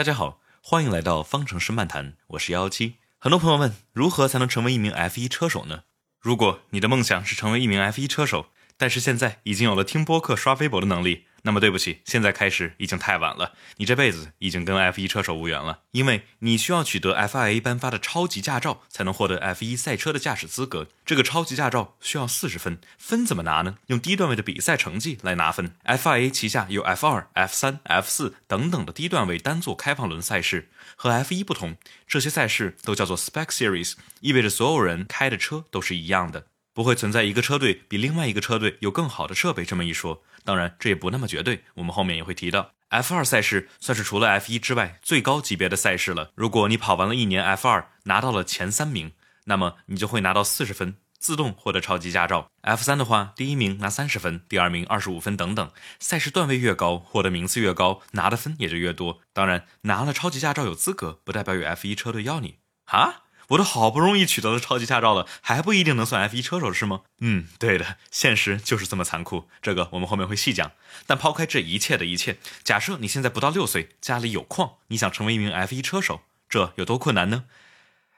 大家好，欢迎来到方程式漫谈，我是幺幺七。很多朋友问，如何才能成为一名 F 一车手呢？如果你的梦想是成为一名 F 一车手，但是现在已经有了听播客、刷微博的能力。那么对不起，现在开始已经太晚了，你这辈子已经跟 F1 车手无缘了，因为你需要取得 FIA 颁发的超级驾照，才能获得 F1 赛车的驾驶资格。这个超级驾照需要四十分，分怎么拿呢？用低段位的比赛成绩来拿分。FIA 旗下有 F2、F3、F4 等等的低段位单座开放轮赛事，和 F1 不同，这些赛事都叫做 Spec Series，意味着所有人开的车都是一样的。不会存在一个车队比另外一个车队有更好的设备这么一说。当然，这也不那么绝对。我们后面也会提到，F2 赛事算是除了 F1 之外最高级别的赛事了。如果你跑完了一年 F2，拿到了前三名，那么你就会拿到四十分，自动获得超级驾照。F3 的话，第一名拿三十分，第二名二十五分等等。赛事段位越高，获得名次越高，拿的分也就越多。当然，拿了超级驾照有资格，不代表有 F1 车队要你啊。我都好不容易取得了超级驾照了，还不一定能算 F1 车手是吗？嗯，对的，现实就是这么残酷。这个我们后面会细讲。但抛开这一切的一切，假设你现在不到六岁，家里有矿，你想成为一名 F1 车手，这有多困难呢？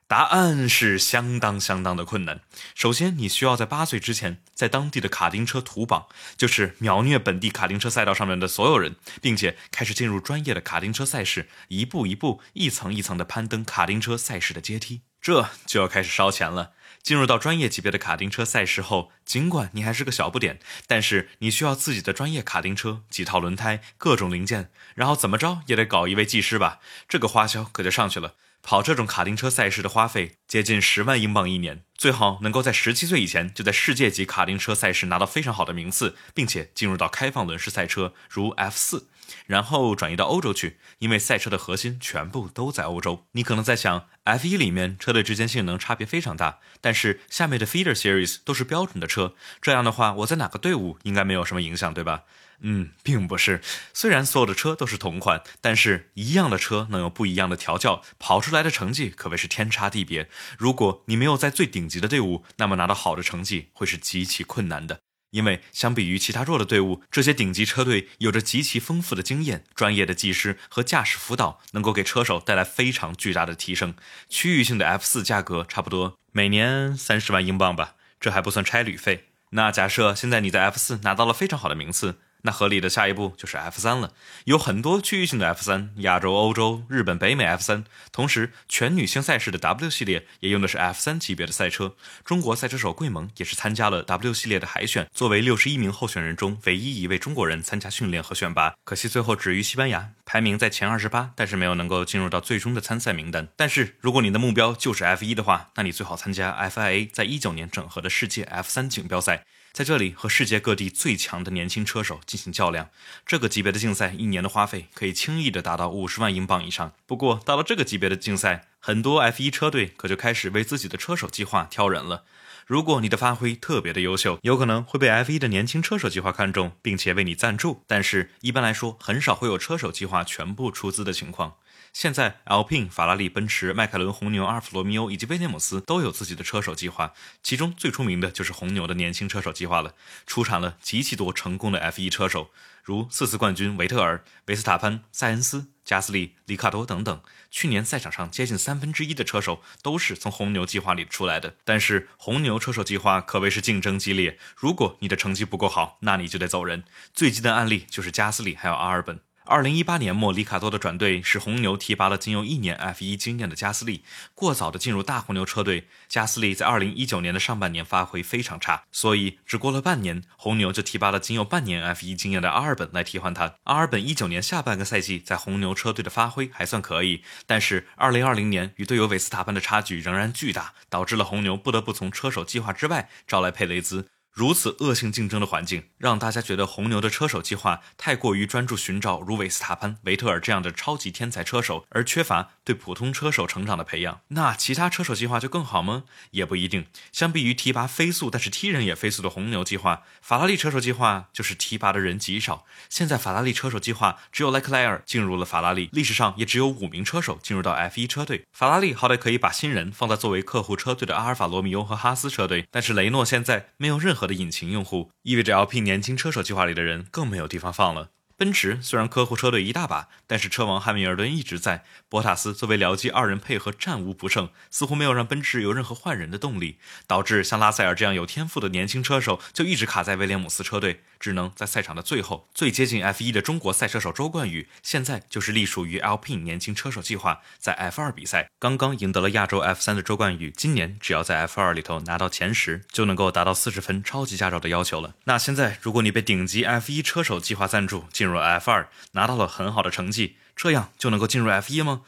答案是相当相当的困难。首先，你需要在八岁之前，在当地的卡丁车土榜，就是秒虐本地卡丁车赛道上面的所有人，并且开始进入专业的卡丁车赛事，一步一步、一层一层的攀登卡丁车赛事的阶梯。这就要开始烧钱了。进入到专业级别的卡丁车赛事后，尽管你还是个小不点，但是你需要自己的专业卡丁车、几套轮胎、各种零件，然后怎么着也得搞一位技师吧。这个花销可就上去了。跑这种卡丁车赛事的花费接近十万英镑一年，最好能够在十七岁以前就在世界级卡丁车赛事拿到非常好的名次，并且进入到开放轮式赛车，如 F 四。然后转移到欧洲去，因为赛车的核心全部都在欧洲。你可能在想，F1 里面车队之间性能差别非常大，但是下面的 Feeder Series 都是标准的车，这样的话，我在哪个队伍应该没有什么影响，对吧？嗯，并不是。虽然所有的车都是同款，但是一样的车能有不一样的调教，跑出来的成绩可谓是天差地别。如果你没有在最顶级的队伍，那么拿到好的成绩会是极其困难的。因为相比于其他弱的队伍，这些顶级车队有着极其丰富的经验、专业的技师和驾驶辅导，能够给车手带来非常巨大的提升。区域性的 F 四价格差不多每年三十万英镑吧，这还不算差旅费。那假设现在你在 F 四拿到了非常好的名次。那合理的下一步就是 F 三了，有很多区域性的 F 三，亚洲、欧洲、日本、北美 F 三，同时全女性赛事的 W 系列也用的是 F 三级别的赛车。中国赛车手桂萌也是参加了 W 系列的海选，作为六十一名候选人中唯一一位中国人参加训练和选拔，可惜最后止于西班牙，排名在前二十八，但是没有能够进入到最终的参赛名单。但是如果你的目标就是 F 一的话，那你最好参加 FIA 在一九年整合的世界 F 三锦标赛。在这里和世界各地最强的年轻车手进行较量，这个级别的竞赛一年的花费可以轻易的达到五十万英镑以上。不过到了这个级别的竞赛，很多 F1 车队可就开始为自己的车手计划挑人了。如果你的发挥特别的优秀，有可能会被 F1 的年轻车手计划看中，并且为你赞助。但是一般来说，很少会有车手计划全部出资的情况。现在，Alpine、法拉利、奔驰、迈凯伦、红牛、阿尔法罗密欧以及威廉姆斯都有自己的车手计划，其中最出名的就是红牛的年轻车手计划了，出产了极其多成功的 F1 车手，如四次冠军维特尔、维斯塔潘、塞恩斯、加斯利、里卡多等等。去年赛场上接近三分之一的车手都是从红牛计划里出来的。但是红牛车手计划可谓是竞争激烈，如果你的成绩不够好，那你就得走人。最近的案例就是加斯利还有阿尔本。二零一八年末，里卡多的转队使红牛提拔了仅有一年 F 一经验的加斯利，过早的进入大红牛车队。加斯利在二零一九年的上半年发挥非常差，所以只过了半年，红牛就提拔了仅有半年 F 一经验的阿尔本来替换他。阿尔本一九年下半个赛季在红牛车队的发挥还算可以，但是二零二零年与队友韦斯塔潘的差距仍然巨大，导致了红牛不得不从车手计划之外招来佩雷兹。如此恶性竞争的环境，让大家觉得红牛的车手计划太过于专注寻找如韦斯塔潘、维特尔这样的超级天才车手，而缺乏对普通车手成长的培养。那其他车手计划就更好吗？也不一定。相比于提拔飞速但是踢人也飞速的红牛计划，法拉利车手计划就是提拔的人极少。现在法拉利车手计划只有莱克莱尔进入了法拉利，历史上也只有五名车手进入到 F1 车队。法拉利好歹可以把新人放在作为客户车队的阿尔法罗密欧和哈斯车队，但是雷诺现在没有任何。的引擎用户意味着 LP 年轻车手计划里的人更没有地方放了。奔驰虽然客户车队一大把，但是车王汉密尔顿一直在，博塔斯作为僚机，二人配合战无不胜，似乎没有让奔驰有任何换人的动力，导致像拉塞尔这样有天赋的年轻车手就一直卡在威廉姆斯车队，只能在赛场的最后最接近 F1 的中国赛车手周冠宇，现在就是隶属于 LP 年轻车手计划，在 F2 比赛刚刚赢得了亚洲 F3 的周冠宇，今年只要在 F2 里头拿到前十，就能够达到四十分超级驾照的要求了。那现在如果你被顶级 F1 车手计划赞助，进入入 F 二拿到了很好的成绩，这样就能够进入 F 一吗？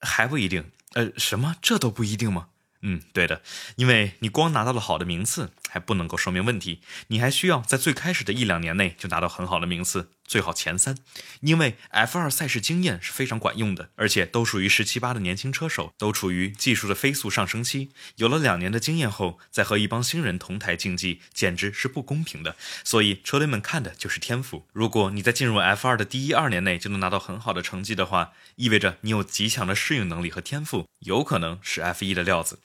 还不一定。呃，什么？这都不一定吗？嗯，对的，因为你光拿到了好的名次还不能够说明问题，你还需要在最开始的一两年内就拿到很好的名次，最好前三。因为 F2 赛事经验是非常管用的，而且都属于十七八的年轻车手，都处于技术的飞速上升期。有了两年的经验后，再和一帮新人同台竞技，简直是不公平的。所以车队们看的就是天赋。如果你在进入 F2 的第一二年内就能拿到很好的成绩的话，意味着你有极强的适应能力和天赋，有可能是 F1 的料子。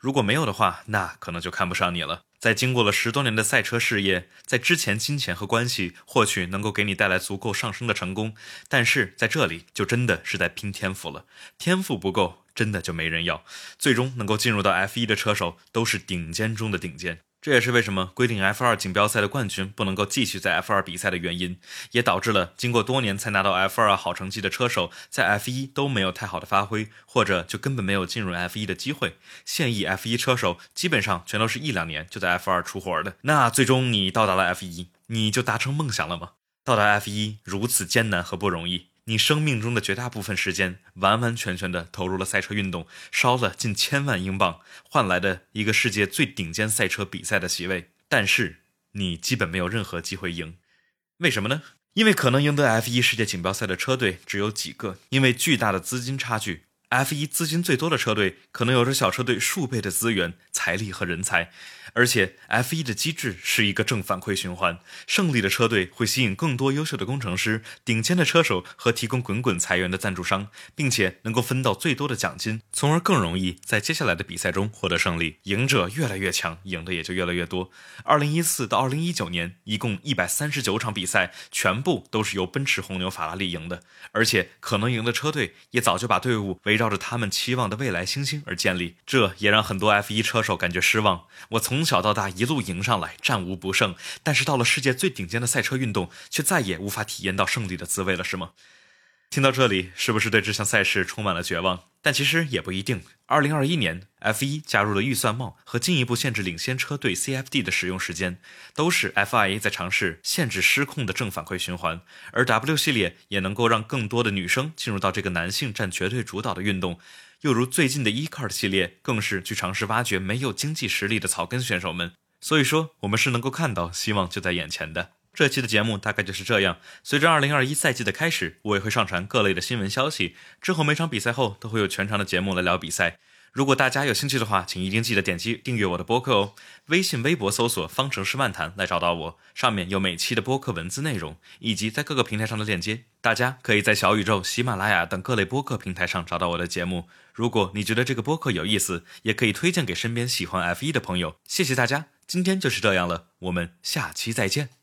如果没有的话，那可能就看不上你了。在经过了十多年的赛车事业，在之前金钱和关系或许能够给你带来足够上升的成功，但是在这里就真的是在拼天赋了。天赋不够，真的就没人要。最终能够进入到 F1 的车手，都是顶尖中的顶尖。这也是为什么规定 F2 锦标赛的冠军不能够继续在 F2 比赛的原因，也导致了经过多年才拿到 F2 好成绩的车手在 F1 都没有太好的发挥，或者就根本没有进入 F1 的机会。现役 F1 车手基本上全都是一两年就在 F2 出活的。那最终你到达了 F1，你就达成梦想了吗？到达 F1 如此艰难和不容易。你生命中的绝大部分时间，完完全全的投入了赛车运动，烧了近千万英镑，换来的一个世界最顶尖赛车比赛的席位。但是你基本没有任何机会赢，为什么呢？因为可能赢得 F1 世界锦标赛的车队只有几个，因为巨大的资金差距。F1 资金最多的车队，可能有着小车队数倍的资源、财力和人才。而且，F1 的机制是一个正反馈循环。胜利的车队会吸引更多优秀的工程师、顶尖的车手和提供滚滚财源的赞助商，并且能够分到最多的奖金，从而更容易在接下来的比赛中获得胜利。赢者越来越强，赢的也就越来越多。二零一四到二零一九年，一共一百三十九场比赛，全部都是由奔驰、红牛、法拉利赢的。而且，可能赢的车队也早就把队伍围绕照着他们期望的未来星星而建立，这也让很多 F1 车手感觉失望。我从小到大一路迎上来，战无不胜。但是到了世界最顶尖的赛车运动，却再也无法体验到胜利的滋味了，是吗？听到这里，是不是对这项赛事充满了绝望？但其实也不一定。二零二一年，F1 加入了预算帽和进一步限制领先车队 CFD 的使用时间，都是 FIA 在尝试限制失控的正反馈循环。而 W 系列也能够让更多的女生进入到这个男性占绝对主导的运动。又如最近的 eCard 系列，更是去尝试挖掘没有经济实力的草根选手们。所以说，我们是能够看到希望就在眼前的。这期的节目大概就是这样。随着2021赛季的开始，我也会上传各类的新闻消息。之后每场比赛后都会有全长的节目来聊比赛。如果大家有兴趣的话，请一定记得点击订阅我的播客哦。微信、微博搜索“方程式漫谈”来找到我，上面有每期的播客文字内容，以及在各个平台上的链接。大家可以在小宇宙、喜马拉雅等各类播客平台上找到我的节目。如果你觉得这个播客有意思，也可以推荐给身边喜欢 F1 的朋友。谢谢大家，今天就是这样了，我们下期再见。